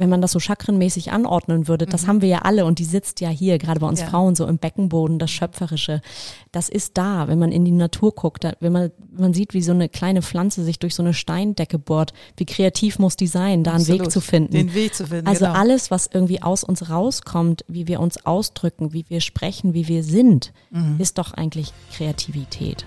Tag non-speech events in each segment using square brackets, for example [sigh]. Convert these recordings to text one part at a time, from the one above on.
wenn man das so chakrenmäßig anordnen würde, das haben wir ja alle und die sitzt ja hier, gerade bei uns Ja. Frauen, so im Beckenboden, das Schöpferische. Das ist da, wenn man in die Natur guckt, da, wenn man, man sieht, wie so eine kleine Pflanze sich durch so eine Steindecke bohrt, wie kreativ muss die sein, da einen Weg zu finden. Den Weg zu finden. Also genau. alles, was irgendwie aus uns rauskommt, wie wir uns ausdrücken, wie wir sprechen, wie wir sind, Mhm. ist doch eigentlich Kreativität.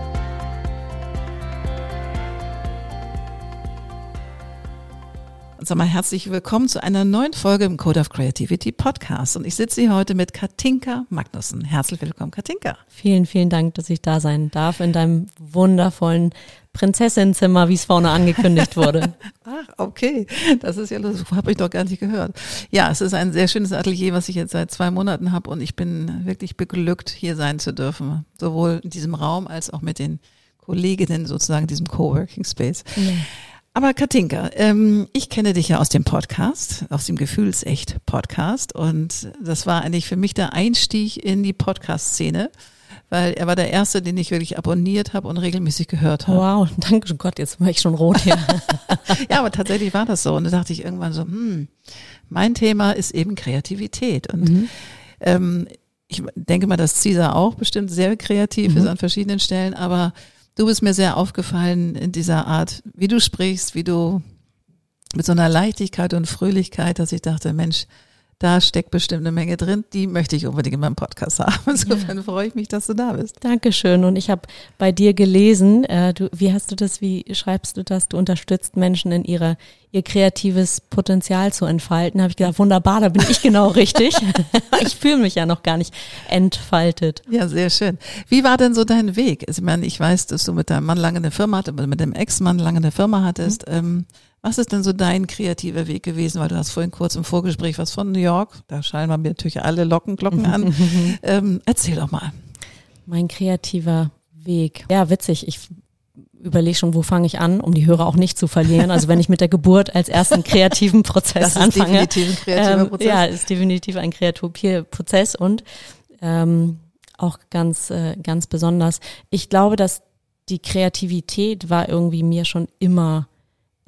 Und sag mal herzlich willkommen zu einer neuen Folge im Code of Creativity Podcast. Und ich sitze hier heute mit Katinka Magnussen. Herzlich willkommen, Katinka. Vielen, vielen Dank, dass ich da sein darf in deinem wundervollen Prinzessinnenzimmer, wie es vorne angekündigt wurde. [laughs] Ach, okay. Das ist ja lustig. Habe ich doch gar nicht gehört. Ja, es ist ein sehr schönes Atelier, was ich jetzt seit zwei Monaten habe. Und ich bin wirklich beglückt, hier sein zu dürfen. Sowohl in diesem Raum als auch mit den Kolleginnen sozusagen, diesem Coworking Space. Aber Katinka, ähm, ich kenne dich ja aus dem Podcast, aus dem Gefühlsecht-Podcast. Und das war eigentlich für mich der Einstieg in die Podcast-Szene, weil er war der erste, den ich wirklich abonniert habe und regelmäßig gehört habe. Wow, danke Gott, jetzt war ich schon rot hier. [laughs] Ja, aber tatsächlich war das so. Und da dachte ich irgendwann so, hm, mein Thema ist eben Kreativität. Und ähm, ich denke mal, dass Caesar auch bestimmt sehr kreativ ist an verschiedenen Stellen, aber du bist mir sehr aufgefallen in dieser Art, wie du sprichst, wie du mit so einer Leichtigkeit und Fröhlichkeit, dass ich dachte, Mensch, da steckt bestimmt eine Menge drin, die möchte ich unbedingt in meinem Podcast haben. [laughs] Insofern freue ich mich, dass du da bist. Dankeschön. Und ich habe bei dir gelesen, äh, du, wie hast du das, wie schreibst du das? Du unterstützt Menschen in ihre, ihr kreatives Potenzial zu entfalten. Habe ich gedacht, wunderbar, da bin ich genau [laughs] richtig. [laughs] ich fühle mich ja noch gar nicht entfaltet. Ja, sehr schön. Wie war denn so dein Weg? Also, Ich meine, ich weiß, dass du mit deinem Mann lange eine Firma hattest, mit dem Ex-Mann lange eine Firma hattest. Ähm, was ist denn so dein kreativer Weg gewesen? Weil du hast vorhin kurz im Vorgespräch was von New York. Da schallen wir mir natürlich alle Lockenglocken an. [laughs] ähm, erzähl doch mal. Mein kreativer Weg. Ja, witzig. Ich überlege schon, wo fange ich an, um die Hörer auch nicht zu verlieren. Also wenn ich mit der Geburt als ersten kreativen Prozess Das ist anfange. definitiv ein kreativer ähm, Prozess. Ja, ist definitiv ein kreativer Prozess und ähm, auch ganz, äh, ganz besonders. Ich glaube, dass die Kreativität war irgendwie mir schon immer,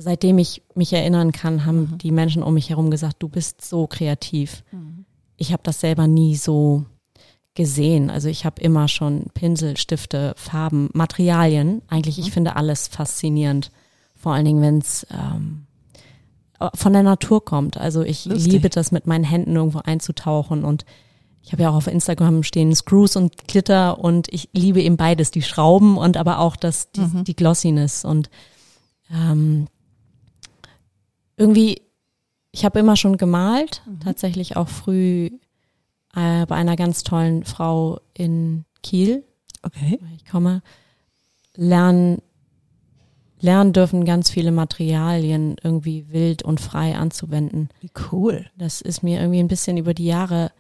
seitdem ich mich erinnern kann, haben Mhm. die Menschen um mich herum gesagt, du bist so kreativ. Ich habe das selber nie so gesehen. Also ich habe immer schon Pinsel, Stifte, Farben, Materialien. Eigentlich, Mhm. ich finde alles faszinierend. Vor allen Dingen, wenn es ähm, von der Natur kommt. Also ich Lustig. liebe das, mit meinen Händen irgendwo einzutauchen und ich habe ja auch auf Instagram stehen Screws und Glitter und ich liebe eben beides, die Schrauben und aber auch das, die, Mhm. die Glossiness und ähm, irgendwie, ich habe immer schon gemalt, tatsächlich auch früh äh, bei einer ganz tollen Frau in Kiel, Okay. ich komme, lernen, lernen dürfen, ganz viele Materialien irgendwie wild und frei anzuwenden. Wie cool. Das ist mir irgendwie ein bisschen über die Jahre,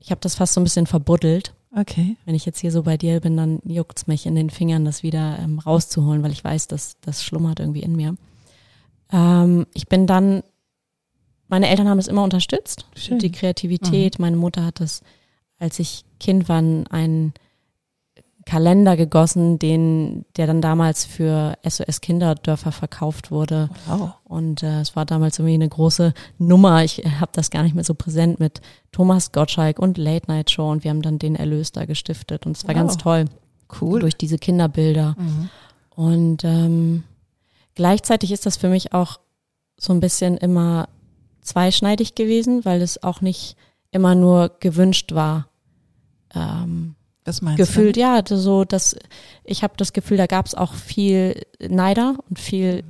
ich habe das fast so ein bisschen verbuddelt. Okay. Wenn ich jetzt hier so bei dir bin, dann juckt's mich in den Fingern, das wieder ähm, rauszuholen, weil ich weiß, dass das schlummert irgendwie in mir. Ähm, ich bin dann, meine Eltern haben es immer unterstützt, Schön. die Kreativität. Meine Mutter hat das, als ich Kind war, einen Kalender gegossen, den, der dann damals für SOS Kinderdörfer verkauft wurde. Wow. Und äh, es war damals irgendwie eine große Nummer. Ich habe das gar nicht mehr so präsent mit Thomas Gottschalk und Late Night Show und wir haben dann den Erlös da gestiftet und es war Wow. ganz toll Cool. durch diese Kinderbilder. Mhm. Und ähm, gleichzeitig ist das für mich auch so ein bisschen immer zweischneidig gewesen, weil es auch nicht immer nur gewünscht war. Ähm, Was meinst gefühlt, ja, so dass ich habe das Gefühl, da gab es auch viel Neider und viel,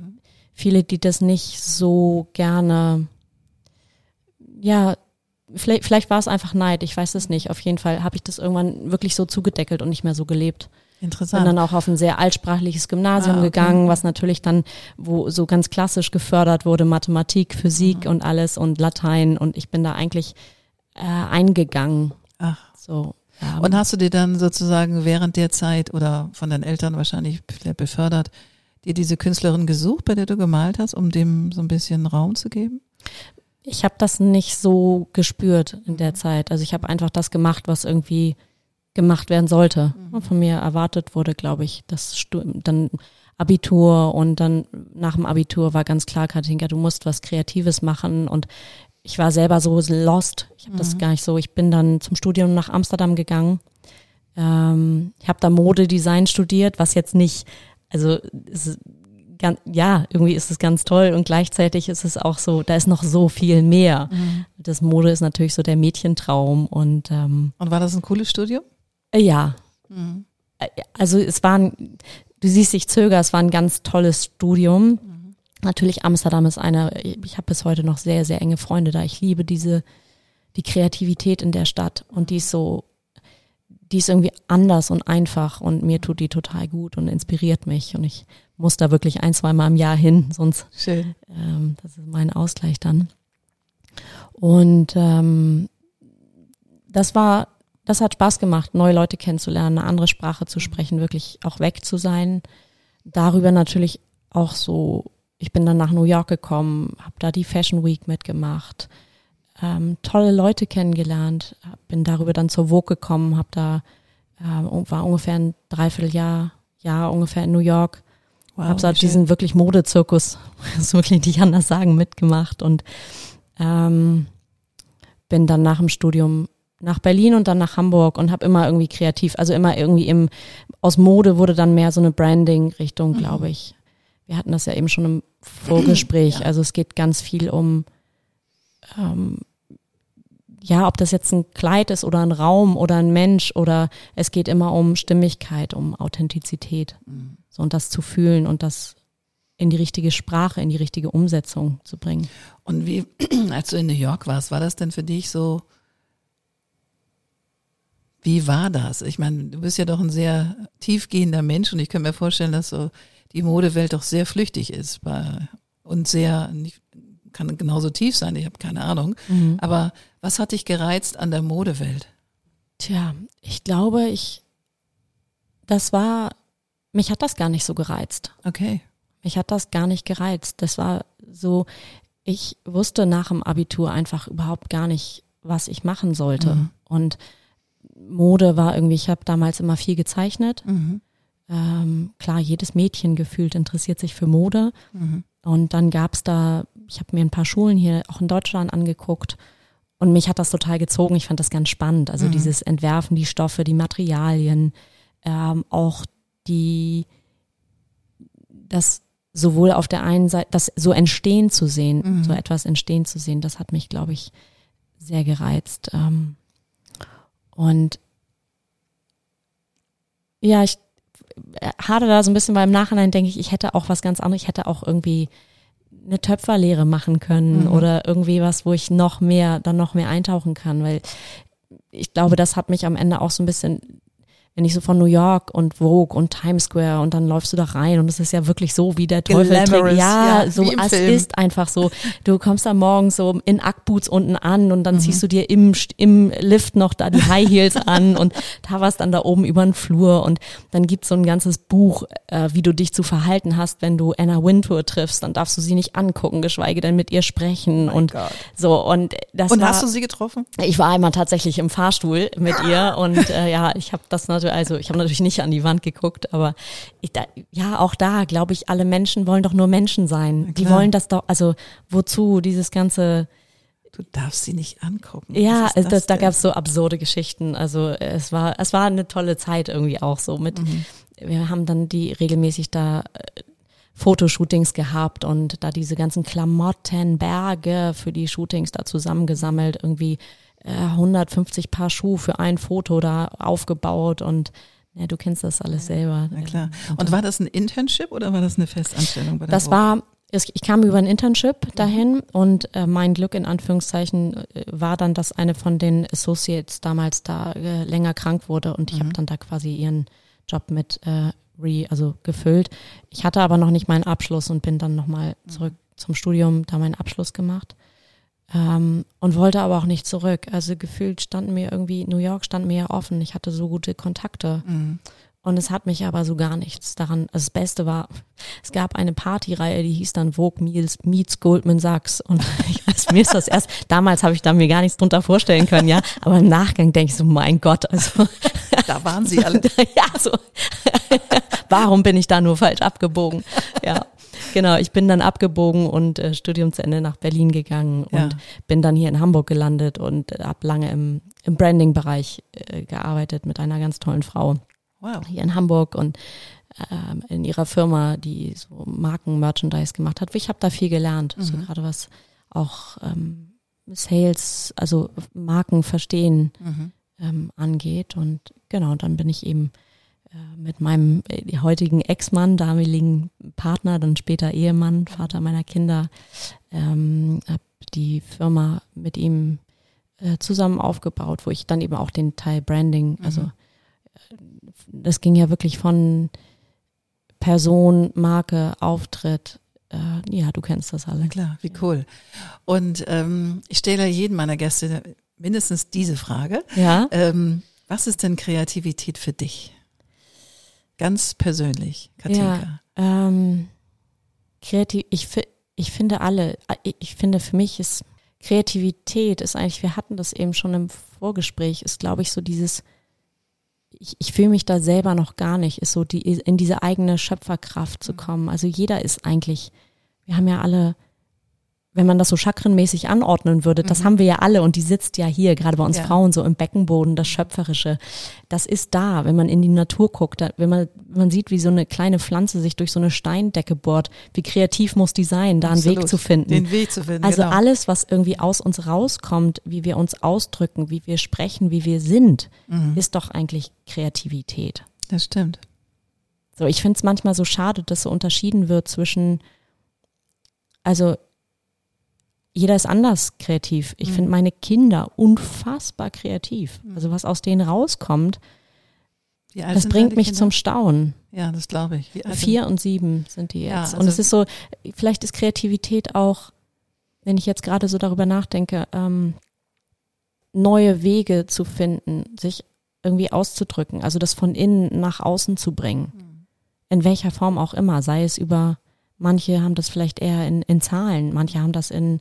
viele, die das nicht so gerne, ja, vielleicht, vielleicht war es einfach Neid, ich weiß es nicht. Auf jeden Fall habe ich das irgendwann wirklich so zugedeckelt und nicht mehr so gelebt. Interessant. Bin dann auch auf ein sehr altsprachliches Gymnasium Ah, okay. gegangen, was natürlich dann, wo so ganz klassisch gefördert wurde, Mathematik, Physik Mhm. und alles und Latein und ich bin da eigentlich äh, eingegangen. Ach. So. Ja, Und hast du dir dann sozusagen während der Zeit oder von deinen Eltern wahrscheinlich befördert, dir diese Künstlerin gesucht, bei der du gemalt hast, um dem so ein bisschen Raum zu geben? ich habe das nicht so gespürt in Mhm. der Zeit. Also ich habe einfach das gemacht, was irgendwie gemacht werden sollte. Mhm. Von mir erwartet wurde, glaube ich, das dann Abitur und dann nach dem Abitur war ganz klar, Katinka, du musst was Kreatives machen und ich war selber so lost. Ich habe das gar nicht so. Ich bin dann zum Studium nach Amsterdam gegangen. Ähm, ich habe da Modedesign studiert, was jetzt nicht, also ist ganz, ja, irgendwie ist es ganz toll und gleichzeitig ist es auch so, da ist noch so viel mehr. Das Mode ist natürlich so der Mädchentraum und ähm, Und war das ein cooles Studium? Äh, ja, Äh, also es war ein, du siehst, ich zögere, es war ein ganz tolles Studium. Natürlich Amsterdam ist eine, ich habe bis heute noch sehr, sehr enge Freunde da. Ich liebe diese, die Kreativität in der Stadt und die ist so, die ist irgendwie anders und einfach und mir tut die total gut und inspiriert mich und ich muss da wirklich ein, zwei Mal im Jahr hin, sonst Schön. ähm, das ist mein Ausgleich dann. Und ähm, das war, das hat Spaß gemacht, neue Leute kennenzulernen, eine andere Sprache zu sprechen, wirklich auch weg zu sein. Darüber natürlich auch so, ich bin dann nach New York gekommen, habe da die Fashion Week mitgemacht, ähm, tolle Leute kennengelernt, bin darüber dann zur Vogue gekommen, habe da, ähm, war ungefähr ein Dreivierteljahr, Jahr ungefähr in New York Wow, habe so diesen wirklich Modezirkus, [laughs] das wirklich nicht anders sagen, mitgemacht und ähm, bin dann nach dem Studium nach Berlin und dann nach Hamburg und habe immer irgendwie kreativ, also immer irgendwie im aus Mode wurde dann mehr so eine Branding-Richtung, glaube ich. Wir hatten das ja eben schon im Vorgespräch. Ja. Also es geht ganz viel um ähm, ja, ob das jetzt ein Kleid ist oder ein Raum oder ein Mensch oder es geht immer um Stimmigkeit, um Authentizität. So und das zu fühlen und das in die richtige Sprache, in die richtige Umsetzung zu bringen. Und wie, [clears throat] als du in New York warst, war das denn für dich so, wie war das? Ich meine, du bist ja doch ein sehr tiefgehender Mensch und ich kann mir vorstellen, dass so die Modewelt doch sehr flüchtig ist und sehr, kann genauso tief sein, ich habe keine Ahnung. Aber was hat dich gereizt an der Modewelt? Tja, ich glaube, ich, das war, mich hat das gar nicht so gereizt. Okay. Mich hat das gar nicht gereizt. Das war so, ich wusste nach dem Abitur einfach überhaupt gar nicht, was ich machen sollte. Mhm. Und Mode war irgendwie, ich habe damals immer viel gezeichnet. Mhm. Ähm, klar, jedes Mädchen gefühlt interessiert sich für Mode. Mhm. Und dann gab's da, ich habe mir ein paar Schulen hier auch in Deutschland angeguckt und mich hat das total gezogen. Ich fand das ganz spannend. Also dieses Entwerfen, die Stoffe, die Materialien, ähm, auch die, das sowohl auf der einen Seite, das so entstehen zu sehen, so etwas entstehen zu sehen, das hat mich, glaube ich, sehr gereizt. Ähm, und ja, ich hade da so ein bisschen, weil im Nachhinein denke ich, ich hätte auch was ganz anderes, ich hätte auch irgendwie eine Töpferlehre machen können oder irgendwie was, wo ich noch mehr, dann noch mehr eintauchen kann, weil ich glaube, das hat mich am Ende auch so ein bisschen, wenn ich so von New York und Vogue und Times Square und dann läufst du da rein und es ist ja wirklich so, wie der Teufel trägt. Ja, ja, so, es Film. ist einfach so. Du kommst da morgens so in Ackboots unten an und dann Mhm. ziehst du dir im, im Lift noch da die High Heels [laughs] an und da warst dann da oben über den Flur und dann gibt's so ein ganzes Buch, äh, wie du dich zu verhalten hast, wenn du Anna Wintour triffst, dann darfst du sie nicht angucken, geschweige denn mit ihr sprechen und Gott. so und das Und war, hast du sie getroffen? ich war einmal tatsächlich im Fahrstuhl mit ihr und äh, ja, ich habe das natürlich, also ich habe natürlich nicht an die Wand geguckt, aber ich, da, ja, auch da glaube ich, alle Menschen wollen doch nur Menschen sein. Die wollen das doch, also wozu dieses ganze, Du darfst sie nicht angucken. ja, ist es- das, da gab es so absurde Geschichten. Also es war, es war eine tolle Zeit irgendwie auch so mit. Mhm. Wir haben dann die regelmäßig da äh, Fotoshootings gehabt und da diese ganzen Klamotten, Berge für die Shootings da zusammengesammelt, irgendwie äh, 150 Paar Schuhe für ein Foto da aufgebaut und ja, du kennst das alles selber. Na klar. Und war das ein Internship oder war das eine Festanstellung bei der Das Vogue? war ich kam über ein Internship dahin und äh, mein Glück in Anführungszeichen äh, war dann, dass eine von den Associates damals da äh, länger krank wurde und ich mhm. habe dann da quasi ihren Job mit äh, re, also gefüllt. Ich hatte aber noch nicht meinen Abschluss und bin dann nochmal mhm. zurück zum Studium, da meinen Abschluss gemacht. Ähm, und wollte aber auch nicht zurück. Also gefühlt standen mir irgendwie, New York stand mir ja offen. Ich hatte so gute Kontakte. Mhm. Und es hat mich aber so gar nichts daran. Also das Beste war, [laughs] es gab eine Partyreihe, die hieß dann Vogue Meets, Meets Goldman Sachs. Und [laughs] ich weiß, mir ist das erst, damals habe ich da mir gar nichts drunter vorstellen können, ja. Aber im Nachgang denke ich so, mein Gott, also. [laughs] Da waren sie alle. ja, so. Warum bin ich da nur falsch abgebogen? Ja. Genau, ich bin dann abgebogen und äh, Studium zu Ende nach Berlin gegangen und ja. bin dann hier in Hamburg gelandet und äh, habe lange im, im Branding-Bereich äh, gearbeitet mit einer ganz tollen Frau wow. hier in Hamburg und ähm, in ihrer Firma, die so Marken-Merchandise gemacht hat. Ich habe da viel gelernt, mhm. so gerade was auch ähm, Sales, also Marken verstehen mhm. ähm, angeht. Und genau, dann bin ich eben mit meinem äh, heutigen Ex-Mann, damaligen Partner, dann später Ehemann, Vater meiner Kinder, ähm, habe die Firma mit ihm äh, zusammen aufgebaut, wo ich dann eben auch den Teil Branding, also mhm das ging ja wirklich von Person, Marke, Auftritt. Äh, ja, du kennst das alle. Klar, wie cool. Und ähm, ich stelle jedem meiner Gäste mindestens diese Frage. Ja. Ähm, was ist denn Kreativität für dich? Ganz persönlich, Katinka. Ja, ähm, kreativ, ich, ich finde alle, ich finde für mich ist Kreativität ist eigentlich, wir hatten das eben schon im Vorgespräch, ist glaube ich so dieses ich, ich fühle mich da selber noch gar nicht, ist so die, in diese eigene Schöpferkraft zu kommen. Also jeder ist eigentlich, wir haben ja alle, wenn man das so chakrenmäßig anordnen würde, das mhm. haben wir ja alle und die sitzt ja hier, gerade bei uns ja. Frauen, so im Beckenboden, das Schöpferische. Das ist da, wenn man in die Natur guckt, da, wenn man, man sieht, wie so eine kleine Pflanze sich durch so eine Steindecke bohrt, wie kreativ muss die sein, da Absolut. einen Weg zu finden. Den Weg zu finden. Also genau. alles, was irgendwie aus uns rauskommt, wie wir uns ausdrücken, wie wir sprechen, wie wir sind, mhm. ist doch eigentlich Kreativität. Das stimmt. So, ich finde es manchmal so schade, dass so unterschieden wird zwischen, also jeder ist anders kreativ. Ich mhm. finde meine Kinder unfassbar kreativ. Mhm. Also was aus denen rauskommt, das bringt mich Kinder? zum Staunen. Ja, das glaube ich. Vier und sieben sind die jetzt. Ja, also und es ist so, vielleicht ist Kreativität auch, wenn ich jetzt gerade so darüber nachdenke, ähm, neue Wege zu finden, sich irgendwie auszudrücken, also das von innen nach außen zu bringen. Mhm. In welcher Form auch immer, sei es über, manche haben das vielleicht eher in, in Zahlen, manche haben das in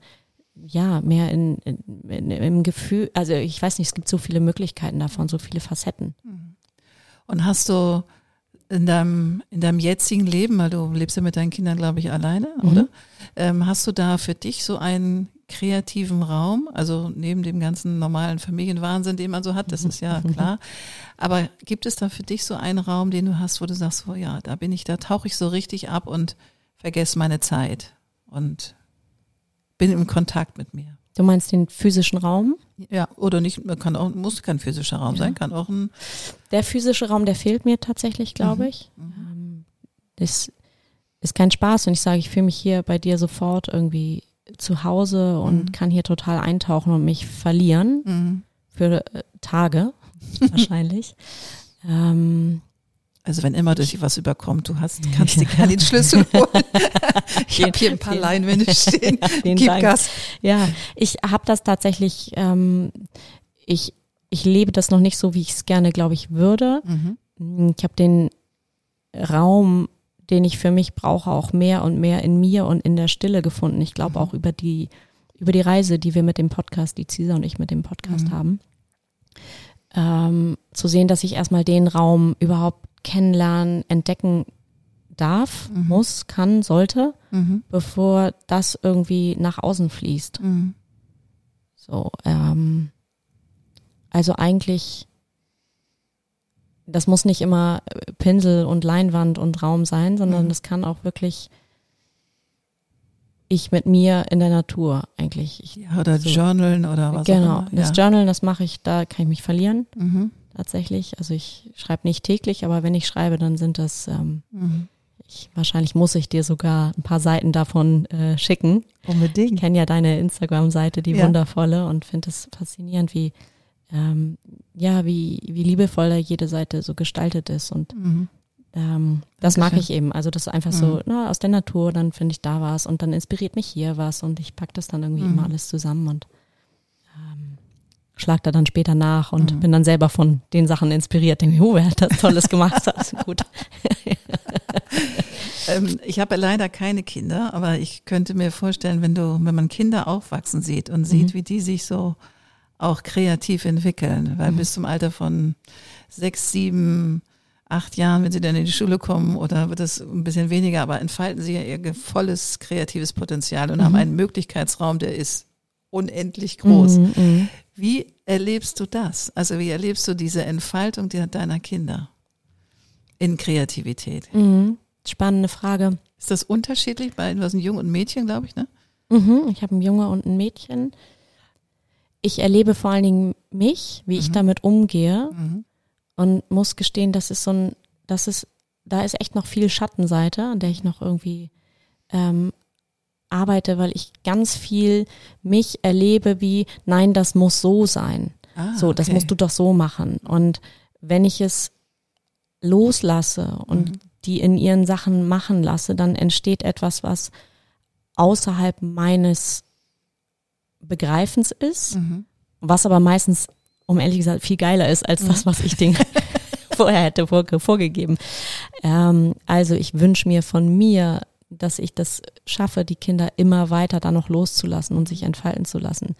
ja, mehr in, in, in, im Gefühl, also ich weiß nicht, es gibt so viele Möglichkeiten davon, so viele Facetten. Mhm. Und hast du in deinem, in deinem jetzigen Leben, weil du lebst ja mit deinen Kindern, glaube ich, alleine, mhm. oder? Ähm, hast du da für dich so einen kreativen Raum, also neben dem ganzen normalen Familienwahnsinn, den man so hat, das ist ja klar. Aber gibt es da für dich so einen Raum, den du hast, wo du sagst, oh ja, da bin ich, da tauche ich so richtig ab und vergesse meine Zeit und bin im Kontakt mit mir. Du meinst den physischen Raum? Ja, oder nicht, man kann auch, muss kein physischer Raum ja. sein, kann auch ein. Der physische Raum, der fehlt mir tatsächlich, glaube mhm. ich. Mhm. Das ist kein Spaß, wenn ich sage, ich fühle mich hier bei dir sofort irgendwie zu Hause und mhm. kann hier total eintauchen und mich verlieren. Mhm. Für äh, Tage [laughs] wahrscheinlich. ähm, also wenn immer dich was überkommt, du hast, [laughs] kannst dir gerne den Schlüssel [laughs] holen. ich habe hier ein paar Leinwände [laughs] stehen. Gib Dank. Gas. Ja, ich habe das tatsächlich, ähm, ich, ich lebe das noch nicht so, wie ich es gerne, glaube ich, würde. Mhm. Ich habe den Raum, den ich für mich brauche, auch mehr und mehr in mir und in der Stille gefunden. Ich glaube mhm. auch über die, über die Reise, die wir mit dem Podcast, die Cisa und ich mit dem Podcast mhm. haben. Ähm, zu sehen, dass ich erstmal den Raum überhaupt kennenlernen, entdecken darf, mhm. muss, kann, sollte, mhm. bevor das irgendwie nach außen fließt. Mhm. So, ähm, also eigentlich, das muss nicht immer Pinsel und Leinwand und Raum sein, sondern mhm. das kann auch wirklich ich mit mir in der Natur eigentlich. Ich, ja, oder so, Journalen oder was Genau, ja. das Journalen, das mache ich, da kann ich mich verlieren. Mhm tatsächlich. Also ich schreibe nicht täglich, aber wenn ich schreibe, dann sind das, ähm, mhm. ich, wahrscheinlich muss ich dir sogar ein paar Seiten davon äh, schicken. Unbedingt. Ich kenne ja deine Instagram-Seite, die Ja. wundervolle, und finde es faszinierend, wie, ähm, ja, wie, wie liebevoll da jede Seite so gestaltet ist. Und Mhm. ähm, das mag ich eben. Also das ist einfach so, na, aus der Natur, dann finde ich da was und dann inspiriert mich hier was und ich pack das dann irgendwie Mhm. immer alles zusammen und schlag da dann später nach und Mhm. bin dann selber von den Sachen inspiriert. Denke, oh, wer hat das Tolles [laughs] gemacht? Das ist gut. [laughs] Ähm, ich habe leider keine Kinder, aber ich könnte mir vorstellen, wenn du, wenn man Kinder aufwachsen sieht und sieht, wie die sich so auch kreativ entwickeln, weil bis zum Alter von sechs, sieben, acht Jahren, wenn sie dann in die Schule kommen, oder wird es ein bisschen weniger, aber entfalten sie ja ihr volles kreatives Potenzial und haben einen Möglichkeitsraum, der ist unendlich groß. Mhm, mhm. Wie erlebst du das? Also wie erlebst du diese Entfaltung deiner Kinder in Kreativität? Mhm. Spannende Frage. Ist das unterschiedlich bei du hast ein Jung und ein Mädchen, glaube ich, ne? Mhm, ich habe einen Junge und ein Mädchen. Ich erlebe vor allen Dingen mich, wie ich damit umgehe Mhm. und muss gestehen, das ist so ein, das ist, da ist echt noch viel Schattenseite, an der ich noch irgendwie ähm, arbeite, weil ich ganz viel mich erlebe wie, nein, das muss so sein. Ah, So, das okay. musst du doch so machen. Und wenn ich es loslasse und Mhm. die in ihren Sachen machen lasse, dann entsteht etwas, was außerhalb meines Begreifens ist, Mhm. was aber meistens, um ehrlich gesagt, viel geiler ist als das, was ich denen [laughs] vorher hätte vorge vorgegeben. Ähm, also ich wünsche mir von mir, dass ich das schaffe, die Kinder immer weiter da noch loszulassen und sich entfalten zu lassen.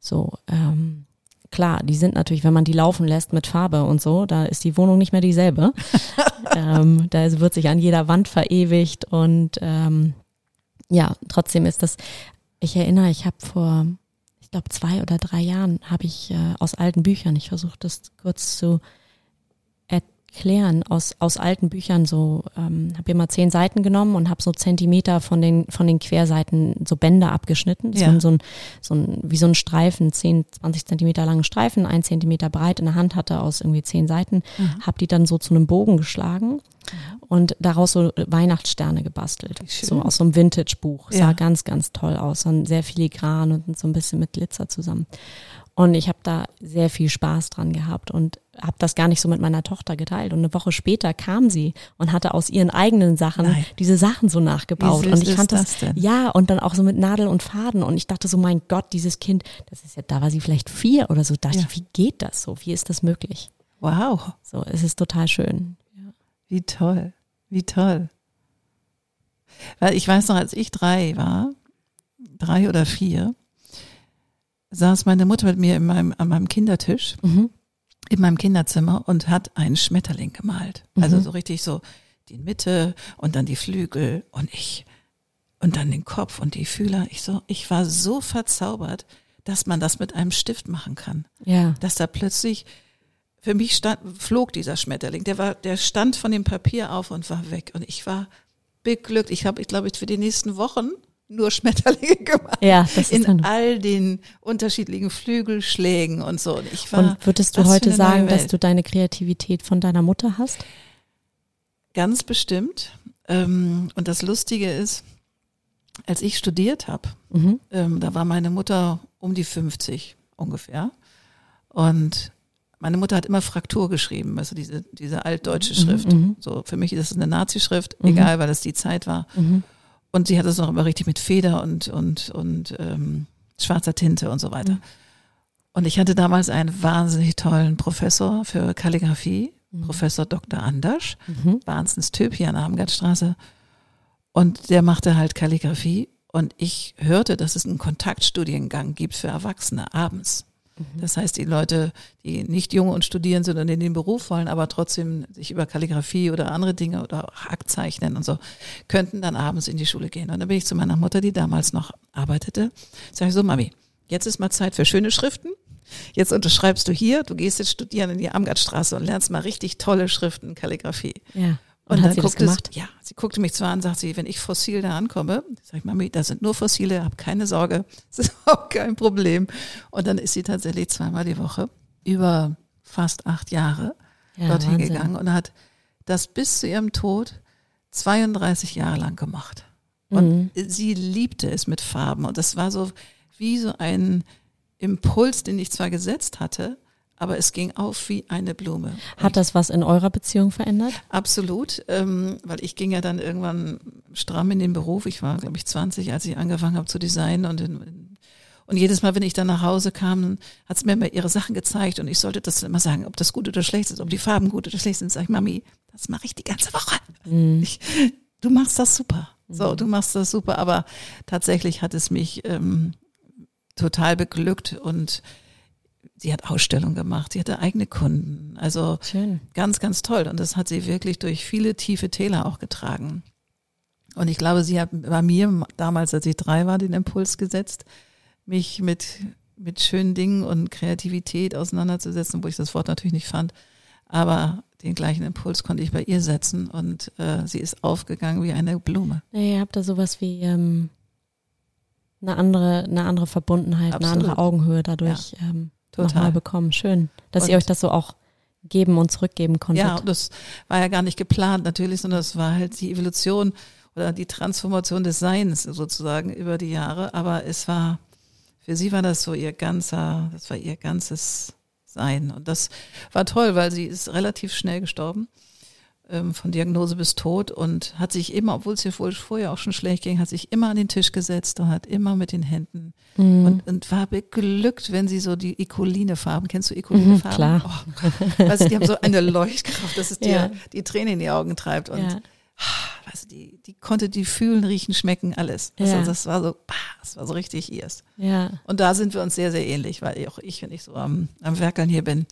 So, ähm, klar, die sind natürlich, wenn man die laufen lässt mit Farbe und so, da ist die Wohnung nicht mehr dieselbe. [laughs] ähm, da wird sich an jeder Wand verewigt und ähm, ja, trotzdem ist das, ich erinnere, ich habe vor, ich glaube, zwei oder drei Jahren habe ich äh, aus alten Büchern, ich versuche das kurz zu erklären, aus, aus alten Büchern so, ähm, habe immer zehn Seiten genommen und habe so Zentimeter von den, von den Querseiten so Bänder abgeschnitten. Das Ja. waren so ein, so ein, wie so ein Streifen, 10, 20 Zentimeter langen Streifen, ein Zentimeter breit in der Hand hatte aus irgendwie zehn Seiten, habe die dann so zu einem Bogen geschlagen und daraus so Weihnachtssterne gebastelt. Schön. So aus so einem Vintage-Buch. Sah Ja. ganz, ganz toll aus. Dann sehr filigran und so ein bisschen mit Glitzer zusammen. Und ich habe da sehr viel Spaß dran gehabt und habe das gar nicht so mit meiner Tochter geteilt. Und eine Woche später kam sie und hatte aus ihren eigenen Sachen Nein. diese Sachen so nachgebaut. Und ich fand das, das ja, und dann auch so mit Nadel und Faden. Und ich dachte so, mein Gott, dieses Kind, das ist ja, da war sie vielleicht vier oder so. Da dachte Ja. ich, wie geht das so? Wie ist das möglich? Wow, So, es ist total schön. wie toll, wie toll. Weil ich weiß noch, als ich drei war, drei oder vier, saß meine Mutter mit mir in meinem, an meinem Kindertisch Mhm. In meinem Kinderzimmer und hat einen Schmetterling gemalt. Also Mhm. so richtig so die Mitte und dann die Flügel und ich und dann den Kopf und die Fühler. Ich so, ich war so verzaubert, dass man das mit einem Stift machen kann. Ja. Dass da plötzlich für mich stand, flog dieser Schmetterling. Der war, der stand von dem Papier auf und war weg. Und ich war beglückt. Ich habe, ich glaube, ich für die nächsten Wochen nur Schmetterlinge [laughs] gemacht. Ja, das ist In all den unterschiedlichen Flügelschlägen und so. Und ich war Und würdest du heute sagen, dass du deine Kreativität von deiner Mutter hast? Ganz bestimmt. Ähm, und das Lustige ist, als ich studiert habe, Mhm. ähm, da war meine Mutter um die 50 ungefähr. Und meine Mutter hat immer Fraktur geschrieben, also diese, diese altdeutsche Schrift. mhm. So, für mich ist es eine Nazi-Schrift, Mhm. egal, weil das die Zeit war. Mhm. Und sie hat es auch immer richtig mit Feder und, und, und ähm, schwarzer Tinte und so weiter. Mhm. Und ich hatte damals einen wahnsinnig tollen Professor für Kalligrafie, Professor Dr. Anders, Mhm. Wahnsinns Typ hier an der Armgardstraße. Und der machte halt Kalligrafie. Und ich hörte, dass es einen Kontaktstudiengang gibt für Erwachsene abends. Das heißt, die Leute, die nicht jung und studieren sind und in den Beruf wollen, aber trotzdem sich über Kalligrafie oder andere Dinge oder Hackzeichnen und so, könnten dann abends in die Schule gehen. Und dann bin ich zu meiner Mutter, die damals noch arbeitete, sage ich so, Mami, jetzt ist mal Zeit für schöne Schriften. Jetzt unterschreibst du hier, du gehst jetzt studieren in die Amgartstraße und lernst mal richtig tolle Schriften, Kalligrafie. Ja. Und, Und, hat sie das guckt es, gemacht? ja, sie guckte mich zwar an, sagt sie, wenn ich fossil da ankomme, sag ich, Mami, da sind nur Fossile, hab keine Sorge, [laughs] das ist auch kein Problem. Und dann ist sie tatsächlich zweimal die Woche über fast acht Jahre Ja, dorthin Wahnsinn. gegangen und hat das bis zu ihrem Tod 32 Jahre lang gemacht. Und mhm. sie liebte es mit Farben. Und das war so wie so ein Impuls, den ich zwar gesetzt hatte, aber es ging auf wie eine Blume. Hat das was in eurer Beziehung verändert? Absolut, ähm, weil ich ging ja dann irgendwann stramm in den Beruf. Ich war, glaube ich, 20, als ich angefangen habe zu designen und in, und jedes Mal, wenn ich dann nach Hause kam, hat sie mir immer ihre Sachen gezeigt und ich sollte das immer sagen, ob das gut oder schlecht ist, ob die Farben gut oder schlecht sind. Sag ich, Mami, das mache ich die ganze Woche. Mhm. Ich, du machst das super. So, mhm. du machst das super. Aber tatsächlich hat es mich ähm, total beglückt und sie hat Ausstellungen gemacht, sie hatte eigene Kunden. Also Schön. ganz, ganz toll. Und das hat sie wirklich durch viele tiefe Täler auch getragen. Und ich glaube, sie hat bei mir damals, als ich drei war, den Impuls gesetzt, mich mit, mit schönen Dingen und Kreativität auseinanderzusetzen, wo ich das Wort natürlich nicht fand. Aber den gleichen Impuls konnte ich bei ihr setzen und äh, sie ist aufgegangen wie eine Blume. Ja, ihr habt da sowas wie ähm, eine andere, eine andere Verbundenheit, Absolut. eine andere Augenhöhe dadurch ja. ähm, nochmal bekommen. Schön, dass und ihr euch das so auch geben und zurückgeben konntet. Ja, das war ja gar nicht geplant natürlich, sondern das war halt die Evolution oder die Transformation des Seins sozusagen über die Jahre. Aber es war, für sie war das so ihr ganzer, das war ihr ganzes Sein. Und das war toll, weil sie ist relativ schnell gestorben ähm, von Diagnose bis Tod und hat sich immer, obwohl es ihr vorher auch schon schlecht ging, hat sich immer an den Tisch gesetzt und hat immer mit den Händen mhm. und, und war beglückt, wenn sie so die Ikoline-Farben, kennst du Ikoline-Farben? Mhm, klar. Oh, weißt du, die haben so eine Leuchtkraft, dass es dir ja. die Tränen in die Augen treibt und ja. du, die, die konnte die fühlen, riechen, schmecken, alles. Also ja. das war so, das war so richtig ihrs. Ja. Und da sind wir uns sehr, sehr ähnlich, weil auch ich, wenn ich so am, am Werkeln hier bin,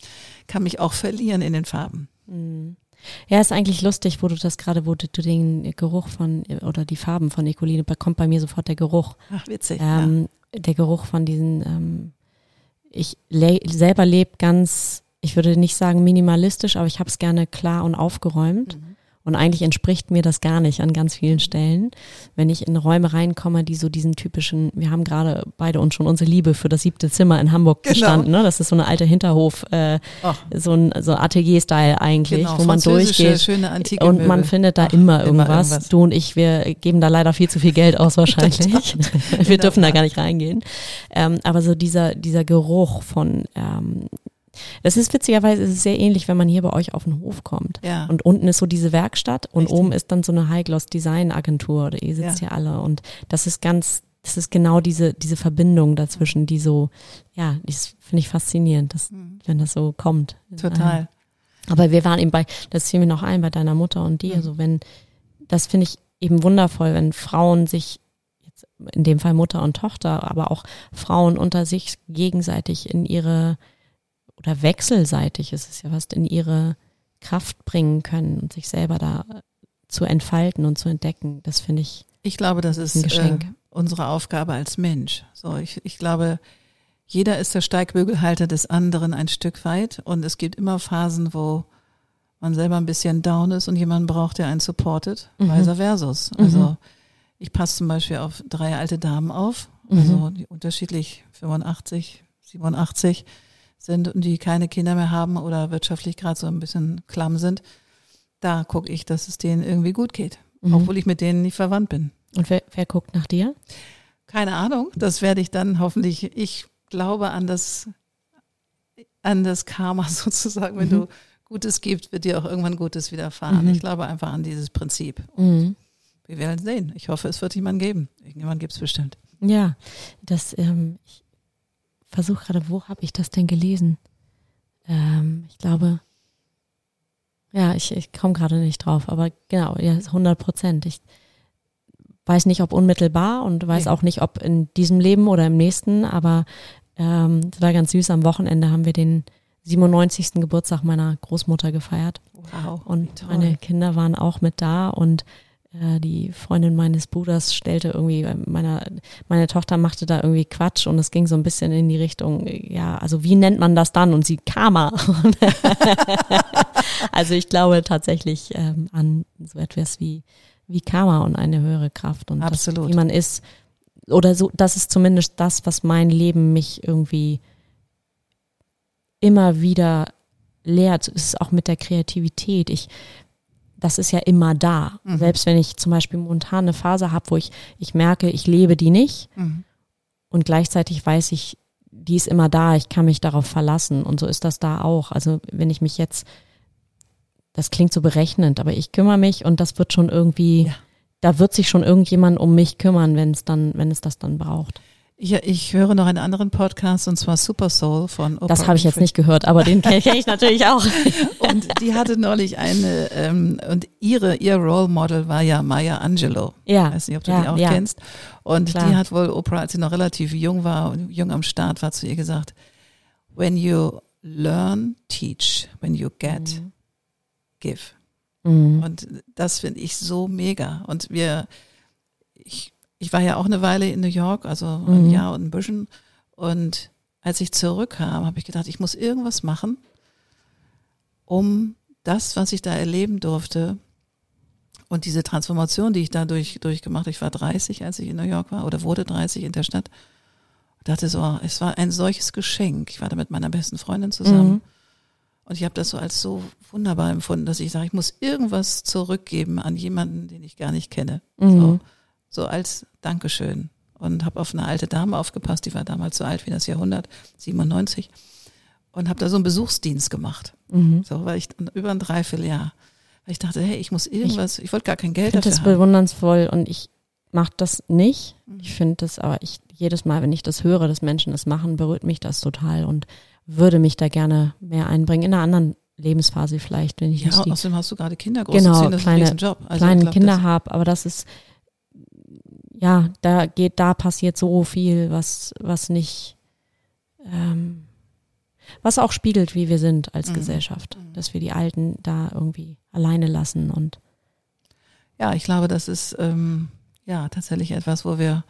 kann mich auch verlieren in den Farben. Mhm. Ja, ist eigentlich lustig, wo du das gerade, wo du, den Geruch von oder die Farben von Ecoline, kommt bei mir sofort der Geruch. Ach, witzig. Ähm, ja. Der Geruch von diesen, ähm, ich le selber lebe ganz, ich würde nicht sagen minimalistisch, aber ich habe es gerne klar und aufgeräumt. Mhm. Und eigentlich entspricht mir das gar nicht an ganz vielen Stellen. Wenn ich in Räume reinkomme, die so diesen typischen, wir haben gerade beide uns schon unsere Liebe für das siebte Zimmer in Hamburg genau. gestanden, ne? Das ist so eine alte Hinterhof, äh, so ein so Atelier-Style eigentlich, genau, wo man durchgeht. Schöne antike und man findet da Ach, immer, irgendwas. immer, irgendwas. Du und ich, wir geben da leider viel zu viel Geld aus [laughs] wahrscheinlich. wir dürfen da gar nicht reingehen. Ähm, aber so dieser, dieser Geruch von ähm, das ist witzigerweise ist sehr ähnlich, wenn man hier bei euch auf den Hof kommt. Ja. Und unten ist so diese Werkstatt und Richtig. oben ist dann so eine High-Gloss Design Agentur oder ihr sitzt ja. hier alle und das ist ganz, das ist genau diese, diese Verbindung dazwischen, die so, ja, das finde ich faszinierend, dass, mhm. wenn das so kommt. Total. Aber wir waren eben bei, das ziehen wir noch ein, bei deiner Mutter und dir, mhm. so wenn, das finde ich eben wundervoll, wenn Frauen sich in dem Fall Mutter und Tochter, aber auch Frauen unter sich gegenseitig in ihre oder wechselseitig ist es ja fast in ihre Kraft bringen können und sich selber da zu entfalten und zu entdecken. Das finde ich. Ich glaube, das ist. Äh, unsere Aufgabe als Mensch. So, ich, ich glaube, jeder ist der Steigbügelhalter des anderen ein Stück weit und es gibt immer Phasen, wo man selber ein bisschen down ist und jemand braucht, der einen supportet, mhm. vice versus. Also mhm. ich passe zum Beispiel auf drei alte Damen auf, also mhm. die unterschiedlich 85, 87 sind und die keine Kinder mehr haben oder wirtschaftlich gerade so ein bisschen klamm sind, da gucke ich, dass es denen irgendwie gut geht, mhm. obwohl ich mit denen nicht verwandt bin. Und wer, wer guckt nach dir? Keine Ahnung, das werde ich dann hoffentlich, ich glaube an das, an das Karma [laughs] sozusagen, wenn mhm. du Gutes gibst, wird dir auch irgendwann Gutes widerfahren. Mhm. Ich glaube einfach an dieses Prinzip. Mhm. Wir werden sehen. Ich hoffe, es wird jemanden geben. Irgendjemand gibt es bestimmt. Ja, das, ähm, ich, versuche gerade, wo habe ich das denn gelesen? Ähm, ich glaube, ja, ich, ich komme gerade nicht drauf, aber genau, ja, 100 Prozent. Ich weiß nicht, ob unmittelbar und weiß nee. auch nicht, ob in diesem Leben oder im nächsten, aber ähm, das war ganz süß. Am Wochenende haben wir den 97. Geburtstag meiner Großmutter gefeiert. Wow. Und meine Kinder waren auch mit da und die Freundin meines Bruders stellte irgendwie, äh, meine, meine Tochter machte da irgendwie Quatsch und es ging so ein bisschen in die Richtung, ja, also wie nennt man das dann? Und sie Karma. [laughs] also ich glaube tatsächlich ähm, an so etwas wie, wie Karma und eine höhere Kraft und Absolut. Das, wie man ist. Oder so, das ist zumindest das, was mein Leben mich irgendwie immer wieder lehrt. Es ist auch mit der Kreativität. Ich das ist ja immer da. Mhm. Selbst wenn ich zum Beispiel momentan eine Phase habe, wo ich, ich merke, ich lebe die nicht Mhm. und gleichzeitig weiß ich, die ist immer da, ich kann mich darauf verlassen und so ist das da auch. Also wenn ich mich jetzt, das klingt so berechnend, aber ich kümmere mich und das wird schon irgendwie, Ja. da wird sich schon irgendjemand um mich kümmern, wenn es dann, wenn es das dann braucht. Ja, ich höre noch einen anderen Podcast und zwar Super Soul von Oprah Das habe ich jetzt nicht gehört, aber den kenne [laughs] kenn ich natürlich auch. [laughs] Und die hatte neulich eine, ähm, und ihre, ihr Role Model war ja Maya Angelou. Ja, Ich weiß nicht, ob du ja, die auch ja. kennst. Und Klar. die hat wohl Oprah, als sie noch relativ jung war und jung am Start war, zu ihr gesagt, when you learn, teach, when you get, give. Mhm. Und das finde ich so mega. Und wir, ich, war ja auch eine Weile in New York, also ein Mhm. Jahr und ein bisschen. Und als ich zurückkam, habe ich gedacht, ich muss irgendwas machen, um das, was ich da erleben durfte und diese Transformation, die ich da durch, durchgemacht, ich war 30, als ich in New York war oder wurde 30 in der Stadt, dachte so, es war ein solches Geschenk. Ich war da mit meiner besten Freundin zusammen. Mhm. Und ich habe das so als so wunderbar empfunden, dass ich sage, ich muss irgendwas zurückgeben an jemanden, den ich gar nicht kenne. Mhm. so als Dankeschön. Und habe auf eine alte Dame aufgepasst, die war damals so alt wie das Jahrhundert, 97. Und habe da so einen Besuchsdienst gemacht. Mhm. So, weil ich über ein Dreivierteljahr. Weil ich dachte, hey, ich muss irgendwas, ich, wollte gar kein Ich Geld finde dafür das haben. bewundernsvoll und ich mache das nicht. Mhm. Ich finde das, aber ich jedes Mal, wenn ich das höre, dass Menschen das machen, berührt mich das total und würde mich da gerne mehr einbringen. In einer anderen Lebensphase vielleicht, wenn ich Ja, nicht außerdem hast du gerade Kinder Genau, großziehen, das kleine- ist ein Job. Also kleinen ich glaub, Kinder das- habe, aber das ist ja, da geht, da passiert so viel, was, was nicht, ähm, was auch spiegelt, wie wir sind als Mhm. Gesellschaft, dass wir die Alten da irgendwie alleine lassen und Ja, ich glaube, das ist ähm, ja tatsächlich etwas, wo wir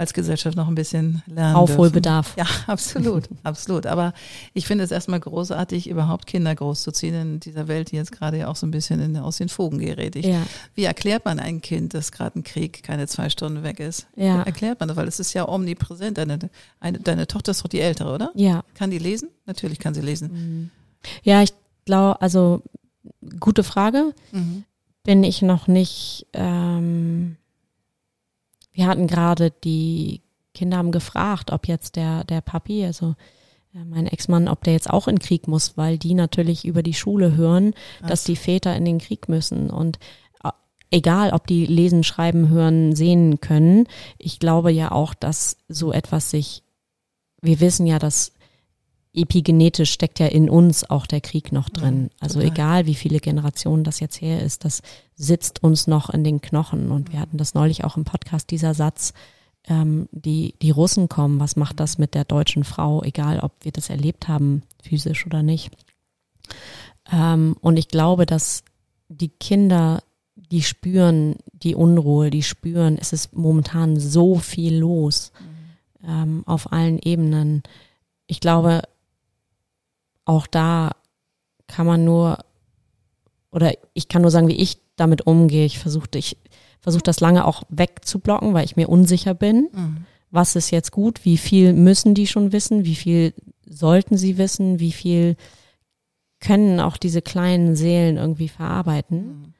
als Gesellschaft noch ein bisschen lernen Aufholbedarf. Dürfen. Ja, [laughs] absolut, absolut. Aber ich finde es erstmal großartig, überhaupt Kinder großzuziehen in dieser Welt, die jetzt gerade ja auch so ein bisschen in, aus den Fugen gerät. Ich, Ja, Wie erklärt man ein Kind, dass gerade ein Krieg keine zwei Stunden weg ist? Ja. Erklärt man das, weil es ist ja omnipräsent. Deine, eine, deine Tochter ist doch die ältere, oder? ja, Kann die lesen? Natürlich kann sie lesen. ja, ich glaube, also gute Frage. Mhm. bin ich noch nicht. Ähm, wir hatten gerade die Kinder haben gefragt, ob jetzt der der Papi, also äh, mein Ex-Mann, ob der jetzt auch in den Krieg muss, weil die natürlich über die Schule hören, dass die Väter in den Krieg müssen und äh, egal, ob die lesen, schreiben, hören, sehen können, ich glaube ja auch, dass so etwas sich. Wir wissen ja, dass epigenetisch steckt ja in uns auch der Krieg noch drin. Mhm, also total. egal, wie viele Generationen das jetzt her ist, das sitzt uns noch in den Knochen. Und wir hatten das neulich auch im Podcast, dieser Satz, ähm, die, die Russen kommen, was macht das mit der deutschen Frau, egal ob wir das erlebt haben, physisch oder nicht. Ähm, und ich glaube, dass die Kinder, die spüren die Unruhe, die spüren, es ist momentan so viel los ähm, auf allen Ebenen. Ich glaube, auch da kann man nur, oder ich kann nur sagen, wie ich damit umgehe. Ich versuche ich versuche das lange auch wegzublocken, weil ich mir unsicher bin. Mhm. Was ist jetzt gut? Wie viel müssen die schon wissen? Wie viel sollten sie wissen? Wie viel können auch diese kleinen Seelen irgendwie verarbeiten?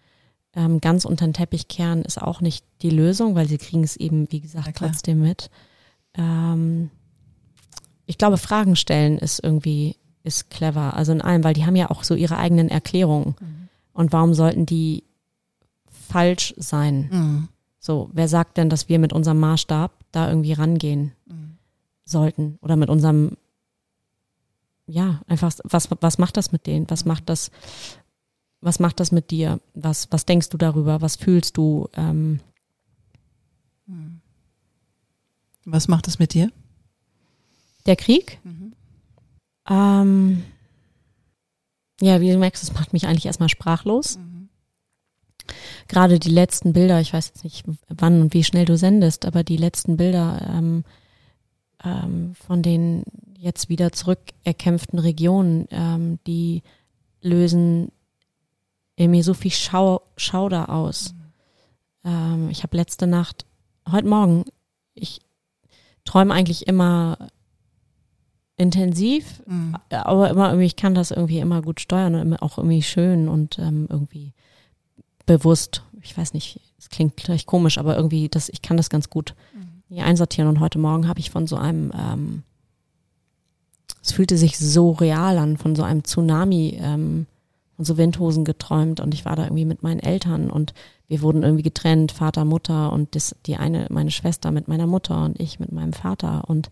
Ähm, ganz unter den Teppich kehren ist auch nicht die Lösung, weil sie kriegen es eben, wie gesagt, trotzdem mit. Ähm, ich glaube, Fragen stellen ist irgendwie, ist clever. Also in allem, weil die haben ja auch so ihre eigenen Erklärungen. Und warum sollten die falsch sein? Mhm. So, wer sagt denn, dass wir mit unserem Maßstab da irgendwie rangehen sollten? Oder mit unserem, ja, einfach, was, was macht das mit denen? Was macht das, was macht das mit dir? Was, was denkst du darüber? Was fühlst du? Ähm, Was macht es mit dir? der Krieg? Ähm, ja, wie du merkst, es macht mich eigentlich erstmal sprachlos. Gerade die letzten Bilder, ich weiß jetzt nicht, wann und wie schnell du sendest, aber die letzten Bilder ähm, ähm, von den jetzt wieder zurückerkämpften Regionen, ähm, die lösen in mir so viel Schau Schauder aus. Ähm, ich habe letzte Nacht, heute Morgen, ich träume eigentlich immer intensiv, aber immer irgendwie, ich kann das irgendwie immer gut steuern und auch irgendwie schön und ähm, irgendwie bewusst, ich weiß nicht, es klingt vielleicht komisch, aber irgendwie, das, ich kann das ganz gut hier einsortieren. Und heute Morgen habe ich von so einem, ähm, es fühlte sich so real an, von so einem Tsunami ähm, und so Windhosen geträumt und ich war da irgendwie mit meinen Eltern und wir wurden irgendwie getrennt, Vater, Mutter und das, die eine, meine Schwester mit meiner Mutter und ich mit meinem Vater und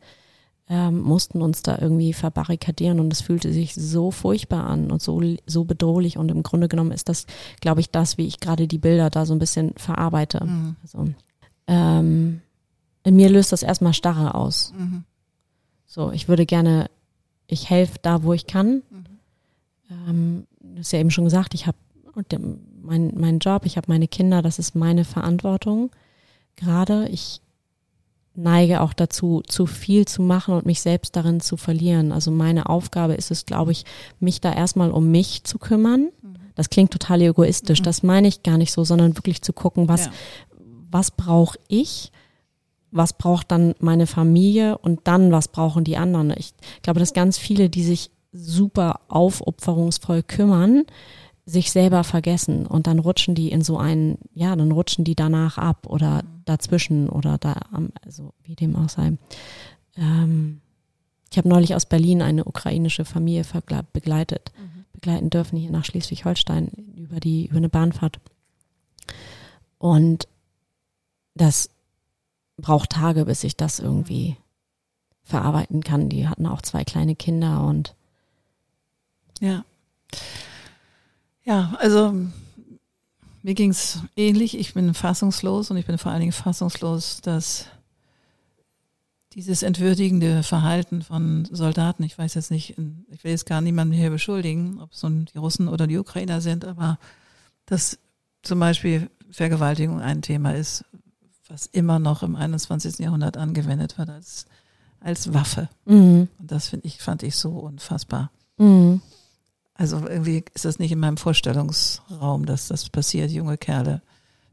ähm, mussten uns da irgendwie verbarrikadieren und es fühlte sich so furchtbar an und so, so bedrohlich und im Grunde genommen ist das, glaube ich, das, wie ich gerade die Bilder da so ein bisschen verarbeite. Mhm. Also, ähm, in mir löst das erstmal Starre aus. Mhm. So, ich würde gerne, ich helfe da, wo ich kann. Mhm. Ähm, du hast ja eben schon gesagt, ich habe mein, meinen Job, ich habe meine Kinder, das ist meine Verantwortung. Gerade ich neige auch dazu, zu viel zu machen und mich selbst darin zu verlieren. Also meine Aufgabe ist es, glaube ich, mich da erstmal um mich zu kümmern. Das klingt total egoistisch, Mhm. das meine ich gar nicht so, sondern wirklich zu gucken, was, Ja. was brauche ich, was braucht dann meine Familie und dann, was brauchen die anderen. Ich glaube, dass ganz viele, die sich super aufopferungsvoll kümmern, sich selber vergessen und dann rutschen die in so einen, ja, dann rutschen die danach ab oder dazwischen oder da also wie dem auch sei. Ähm, ich habe neulich aus Berlin eine ukrainische Familie begleitet, begleiten dürfen hier nach Schleswig-Holstein über die, über eine Bahnfahrt. Und das braucht Tage, bis ich das irgendwie verarbeiten kann. Die hatten auch zwei kleine Kinder und Ja. Ja, also mir ging's ähnlich. Ich bin fassungslos und ich bin vor allen Dingen fassungslos, dass dieses entwürdigende Verhalten von Soldaten, ich weiß jetzt nicht, ich will jetzt gar niemanden hier beschuldigen, ob es nun die Russen oder die Ukrainer sind, aber dass zum Beispiel Vergewaltigung ein Thema ist, was immer noch im 21. Jahrhundert angewendet wird als, als Waffe. mhm. Und das finde ich, fand ich so unfassbar. Mhm. Also irgendwie ist das nicht in meinem Vorstellungsraum, dass das passiert. Junge Kerle,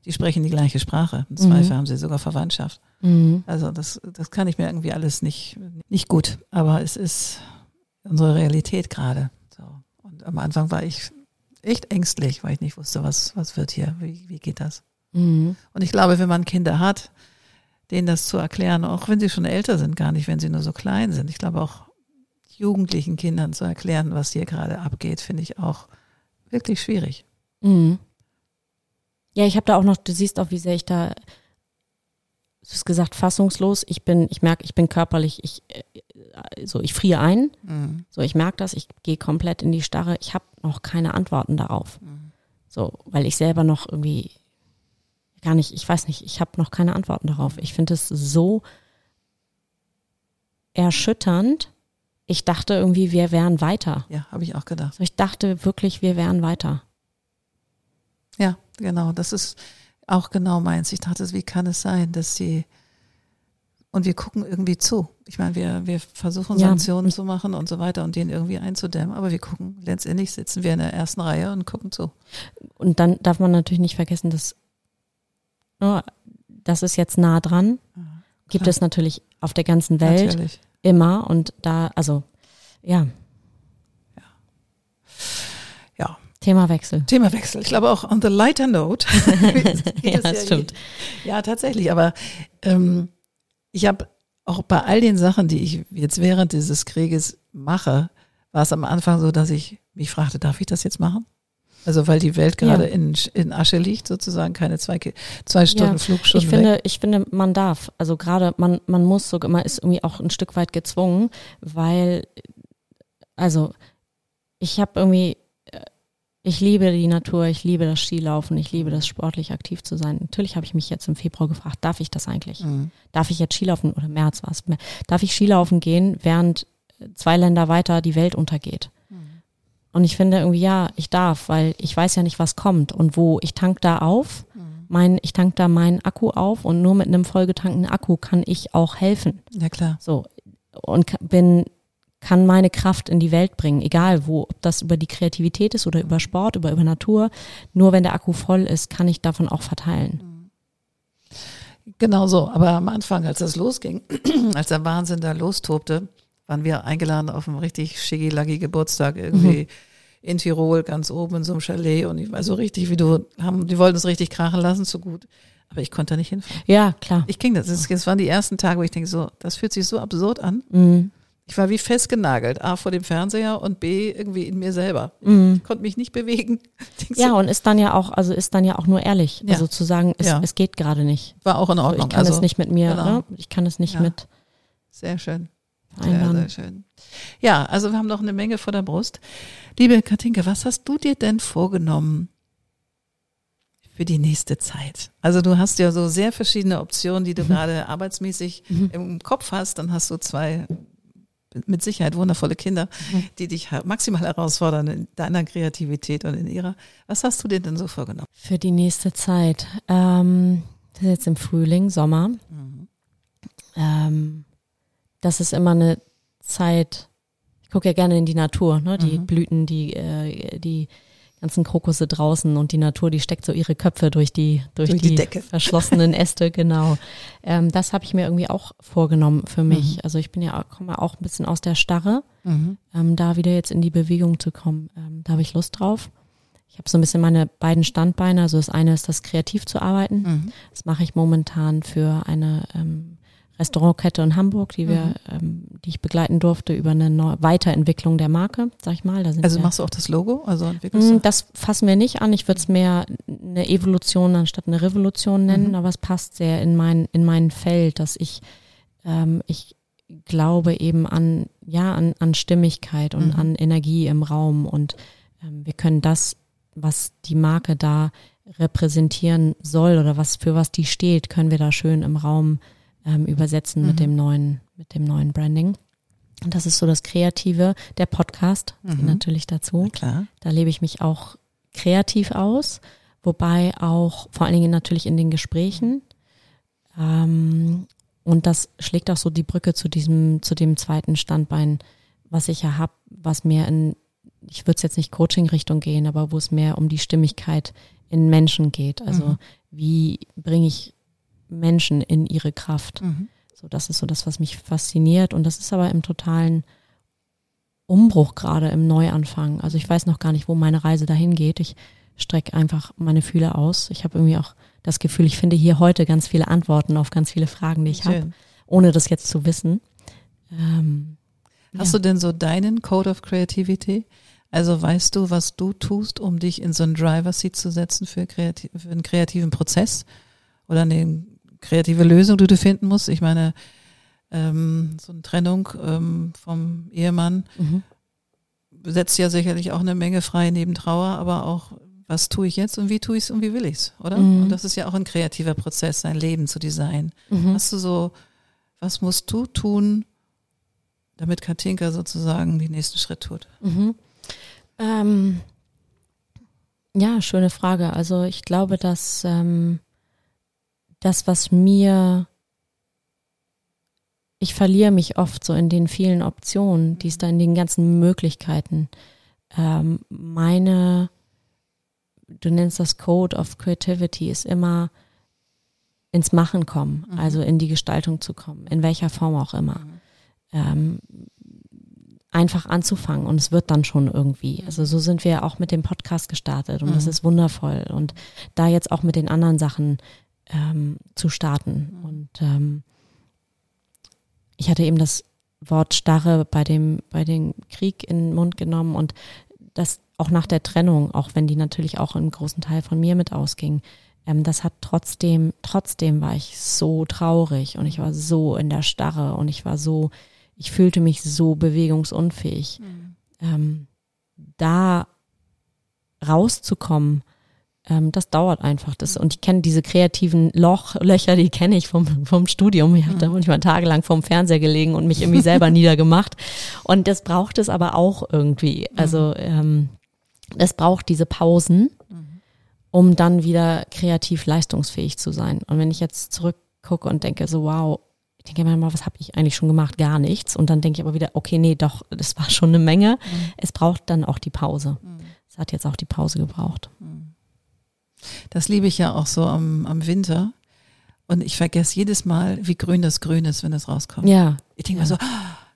die sprechen die gleiche Sprache. Im Zweifel haben sie sogar Verwandtschaft. Mhm. Also das, das kann ich mir irgendwie alles nicht, nicht gut. Aber es ist unsere Realität gerade. So. Und am Anfang war ich echt ängstlich, weil ich nicht wusste, was, was wird hier, wie, wie geht das? Mhm. Und ich glaube, wenn man Kinder hat, denen das zu erklären, auch wenn sie schon älter sind, gar nicht, wenn sie nur so klein sind. Ich glaube auch jugendlichen Kindern zu erklären, was hier gerade abgeht, finde ich auch wirklich schwierig. Mhm. Ja, ich habe da auch noch, du siehst auch, wie sehr ich da, du hast gesagt, fassungslos. Ich bin, ich merke, ich bin körperlich, ich, äh, so, ich friere ein. Mhm. So, ich merke das, ich gehe komplett in die Starre. Ich habe noch keine Antworten darauf. So, weil ich selber noch irgendwie gar nicht, ich weiß nicht, ich habe noch keine Antworten darauf. Ich finde es so erschütternd. Ich dachte irgendwie, wir wären weiter. Ja, habe ich auch gedacht. Ich dachte wirklich, wir wären weiter. Ja, genau. Das ist auch genau meins. Ich dachte, wie kann es sein, dass sie und wir gucken irgendwie zu. Ich meine, wir, wir versuchen Ja. Sanktionen zu machen und so weiter und den irgendwie einzudämmen, aber wir gucken, letztendlich sitzen wir in der ersten Reihe und gucken zu. Und dann darf man natürlich nicht vergessen, dass oh, das ist jetzt nah dran. Gibt klar. es natürlich auf der ganzen Welt Natürlich. Immer und da, also ja, Ja. Themawechsel. Themawechsel. Ich glaube auch on the lighter note. [laughs] Ja, das stimmt. Ja, tatsächlich. Aber ähm, ich habe auch bei all den Sachen, die ich jetzt während dieses Krieges mache, war es am Anfang so, dass ich mich fragte, darf ich das jetzt machen? Also weil die Welt gerade Ja. in, in Asche liegt, sozusagen keine zwei, zwei Stunden Ja, Flugstunden Ich finde, ich finde, man darf. Also gerade man, man muss sogar, man ist irgendwie auch ein Stück weit gezwungen, weil, also ich habe irgendwie, äh, ich liebe die Natur, ich liebe das Skilaufen, ich liebe das sportlich aktiv zu sein. Natürlich habe ich mich jetzt im Februar gefragt, darf ich das eigentlich? Mhm. Darf ich jetzt Skilaufen oder März war es? Darf ich Skilaufen gehen, während zwei Länder weiter die Welt untergeht? Und ich finde irgendwie, ja, ich darf, weil ich weiß ja nicht, was kommt und wo. Ich tank da auf, mein, ich tank da meinen Akku auf und nur mit einem vollgetankten Akku kann ich auch helfen. Ja klar. So. Und bin, kann meine Kraft in die Welt bringen, egal wo, ob das über die Kreativität ist oder über Sport, über, über Natur. Nur wenn der Akku voll ist, kann ich davon auch verteilen. Genau so. Aber am Anfang, als das losging, [clears throat] als der Wahnsinn da lostobte, waren wir eingeladen auf einen richtig schiggi-laggi Geburtstag irgendwie in Tirol ganz oben in so einem Chalet und ich war so richtig, wie du haben, die wollten es richtig krachen lassen, so gut. Aber ich konnte da nicht hinfahren. Ja, klar. Ich ging das. Das, waren die ersten Tage, wo ich denke, so, das fühlt sich so absurd an. Mhm. Ich war wie festgenagelt. A, vor dem Fernseher und B, irgendwie in mir selber. Mhm. Ich konnte mich nicht bewegen. [laughs] Denk Ja, so, und ist dann ja auch, also ist dann ja auch nur ehrlich. Ja. Also zu sagen, es, Ja. es geht gerade nicht. war auch in Also Ordnung. ich kann also, es nicht mit mir, genau. ne? ich kann es nicht Ja. mit Sehr schön. Sehr, vereinbaren. sehr schön. Ja, also wir haben noch eine Menge vor der Brust. Liebe Katinka, was hast du dir denn vorgenommen für die nächste Zeit? Also du hast ja so sehr verschiedene Optionen, die du Mhm. gerade arbeitsmäßig im Kopf hast. Dann hast du zwei mit Sicherheit wundervolle Kinder, Mhm. die dich maximal herausfordern in deiner Kreativität und in ihrer. Was hast du dir denn so vorgenommen? Für die nächste Zeit. Ähm, das ist jetzt im Frühling, Sommer. Ähm, das ist immer eine Zeit, ich gucke ja gerne in die Natur, ne? die Mhm. Blüten, die, äh, die ganzen Krokusse draußen und die Natur, die steckt so ihre Köpfe durch die, durch, Durch die Decke. [laughs] verschlossenen Äste, genau. Ähm, das habe ich mir irgendwie auch vorgenommen für mich. Mhm. Also ich bin ja, komme auch ein bisschen aus der Starre, ähm, da wieder jetzt in die Bewegung zu kommen. Ähm, da habe ich Lust drauf. Ich habe so ein bisschen meine beiden Standbeine. Also das eine ist das kreativ zu arbeiten. Mhm. Das mache ich momentan für eine ähm, Restaurantkette in Hamburg, die wir, Mhm. ähm, die ich begleiten durfte über eine Neu Weiterentwicklung der Marke, sag ich mal. Da sind Also machst du auch das Logo? Also entwickelst Mm, du? das fassen wir nicht an. Ich würde es mehr eine Evolution anstatt eine Revolution nennen, Mhm. aber es passt sehr in mein, in mein Feld, dass ich, ähm, ich glaube eben an, ja, an, an Stimmigkeit und Mhm. an Energie im Raum und ähm, wir können das, was die Marke da repräsentieren soll oder was für was die steht, können wir da schön im Raum ähm, übersetzen Mhm. mit dem neuen, mit dem neuen Branding. Und das ist so das Kreative, der Podcast Mhm. natürlich dazu. Na klar. Da lebe ich mich auch kreativ aus, wobei auch vor allen Dingen natürlich in den Gesprächen. Ähm, und das schlägt auch so die Brücke zu diesem, zu dem zweiten Standbein, was ich ja habe, was mehr in, ich würde es jetzt nicht Coaching-Richtung gehen, aber wo es mehr um die Stimmigkeit in Menschen geht. Also Mhm. wie bringe ich Menschen in ihre Kraft? Mhm. So, das ist so das, was mich fasziniert. Und das ist aber im totalen Umbruch gerade im Neuanfang. Also ich weiß noch gar nicht, wo meine Reise dahin geht. Ich strecke einfach meine Fühler aus. Ich habe irgendwie auch das Gefühl, ich finde hier heute ganz viele Antworten auf ganz viele Fragen, die ich habe, ohne das jetzt zu wissen. Ähm, Hast ja. du denn so deinen Code of Creativity? Also weißt du, was du tust, um dich in so einen Driver Seat zu setzen für, kreativ, für einen kreativen Prozess oder eine kreative Lösung, die du finden musst? Ich meine, ähm, so eine Trennung ähm, vom Ehemann Mhm. setzt ja sicherlich auch eine Menge frei neben Trauer, aber auch, was tue ich jetzt und wie tue ich es und wie will ich es, oder? Mhm. Und das ist ja auch ein kreativer Prozess, sein Leben zu designen. Mhm. Hast du so, was musst du tun, damit Katinka sozusagen den nächsten Schritt tut? Mhm. Ähm, ja, schöne Frage. Also ich glaube, dass ähm, das, was mir, ich verliere mich oft so in den vielen Optionen, die es da in den ganzen Möglichkeiten. Ähm, meine, du nennst das Code of Creativity, ist immer ins Machen kommen, Mhm. also in die Gestaltung zu kommen, in welcher Form auch immer. Ähm, einfach anzufangen und es wird dann schon irgendwie. Also so sind wir auch mit dem Podcast gestartet und das Mhm. ist wundervoll und da jetzt auch mit den anderen Sachen ähm, zu starten und ähm, ich hatte eben das Wort Starre bei dem bei dem Krieg in den Mund genommen und das auch nach der Trennung, auch wenn die natürlich auch einen großen Teil von mir mit ausging, ähm, das hat trotzdem, trotzdem war ich so traurig und ich war so in der Starre und ich war so, ich fühlte mich so bewegungsunfähig. Ähm, da rauszukommen, ähm, das dauert einfach. Das, und ich kenne diese kreativen Loch, Löcher, die kenne ich vom, vom Studium. Ich habe da manchmal tagelang vorm Fernseher gelegen und mich irgendwie selber [laughs] niedergemacht. Und das braucht es aber auch irgendwie. Also ähm, es braucht diese Pausen, um dann wieder kreativ leistungsfähig zu sein. Und wenn ich jetzt zurückgucke und denke so, wow, ich denke mir mal, was habe ich eigentlich schon gemacht? Gar nichts. Und dann denke ich aber wieder, okay, nee, doch, das war schon eine Menge. Es braucht dann auch die Pause. Es hat jetzt auch die Pause gebraucht. Das liebe ich ja auch so am, am Winter. Und ich vergesse jedes Mal, wie grün das Grün ist, wenn es rauskommt. Ja, Ich denke Ja. mal so,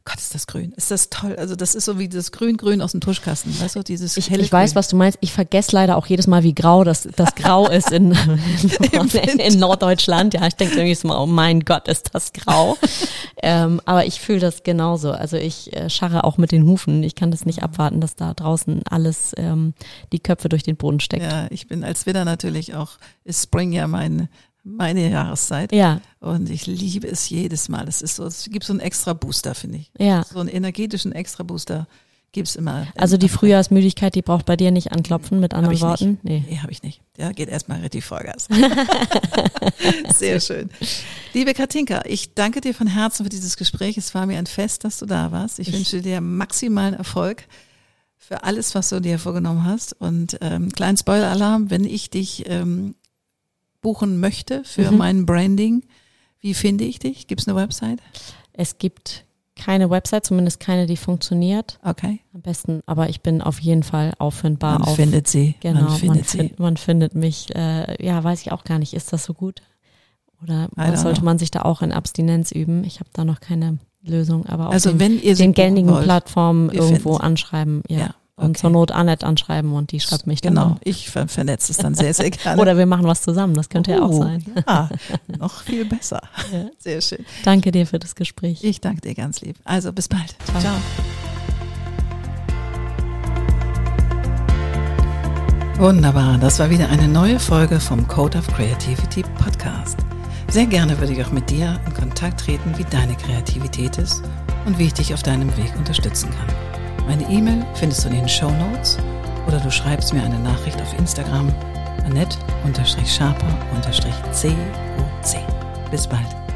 Gott, ist das grün. Ist das toll. Also das ist so wie das Grün-Grün aus dem Tuschkasten. Weißt du, dieses Ich, helle ich weiß, was du meinst. Ich vergesse leider auch jedes Mal, wie grau das, das Grau ist in, [laughs] in, in Norddeutschland. Ja, ich denke irgendwie so mal, oh mein Gott, ist das grau. [laughs] ähm, aber ich fühle das genauso. Also ich äh, scharre auch mit den Hufen. Ich kann das nicht abwarten, dass da draußen alles ähm, die Köpfe durch den Boden steckt. Ja, ich bin als Widder natürlich auch, ist Spring ja mein, meine Jahreszeit. Ja, Und ich liebe es jedes Mal. Es ist so, es gibt so einen extra Booster, finde ich. ja. So einen energetischen extra Booster gibt's immer. Also die Frühjahrsmüdigkeit, die braucht bei dir nicht anklopfen, mit anderen ich Worten. Nicht. Nee. Nee, habe ich nicht. Der geht erstmal richtig Vollgas. [laughs] Sehr schön. Liebe Katinka, ich danke dir von Herzen für dieses Gespräch. Es war mir ein Fest, dass du da warst. Ich, wünsche dir maximalen Erfolg für alles, was du dir vorgenommen hast. Und ähm, kleinen Spoiler-Alarm, wenn ich dich ähm, buchen möchte für Mhm. mein Branding, wie finde ich dich? Gibt es eine Website? Es gibt keine Website, zumindest keine, die funktioniert. Okay. Am besten, aber ich bin auf jeden Fall auffindbar Man auf findet sie. Genau, man findet sie. find, man findet mich. Äh, ja, weiß ich auch gar nicht. Ist das so gut? Oder sollte know. man sich da auch in Abstinenz üben? Ich habe da noch keine Lösung, aber auf Also den, sie den buchen gängigen wollt, Plattformen irgendwo finden's. anschreiben. Ja. Ja, Und okay. zur Not Annette anschreiben und die schreibt mich dann Genau, ich ver vernetze es dann sehr, sehr [laughs] gerne. Oder wir machen was zusammen, das könnte ja auch Oh, sein. Ja, noch viel besser. [laughs] Ja. [laughs] Sehr schön. Danke dir für das Gespräch. Ich danke dir ganz lieb. Also bis bald. Ciao. Ciao. Wunderbar, das war wieder eine neue Folge vom Code of Creativity Podcast. Sehr gerne würde ich auch mit dir in Kontakt treten, wie deine Kreativität ist und wie ich dich auf deinem Weg unterstützen kann. Meine E-Mail findest du in den Show Notes oder du schreibst mir eine Nachricht auf Instagram annette-sharper-coc. Bis bald.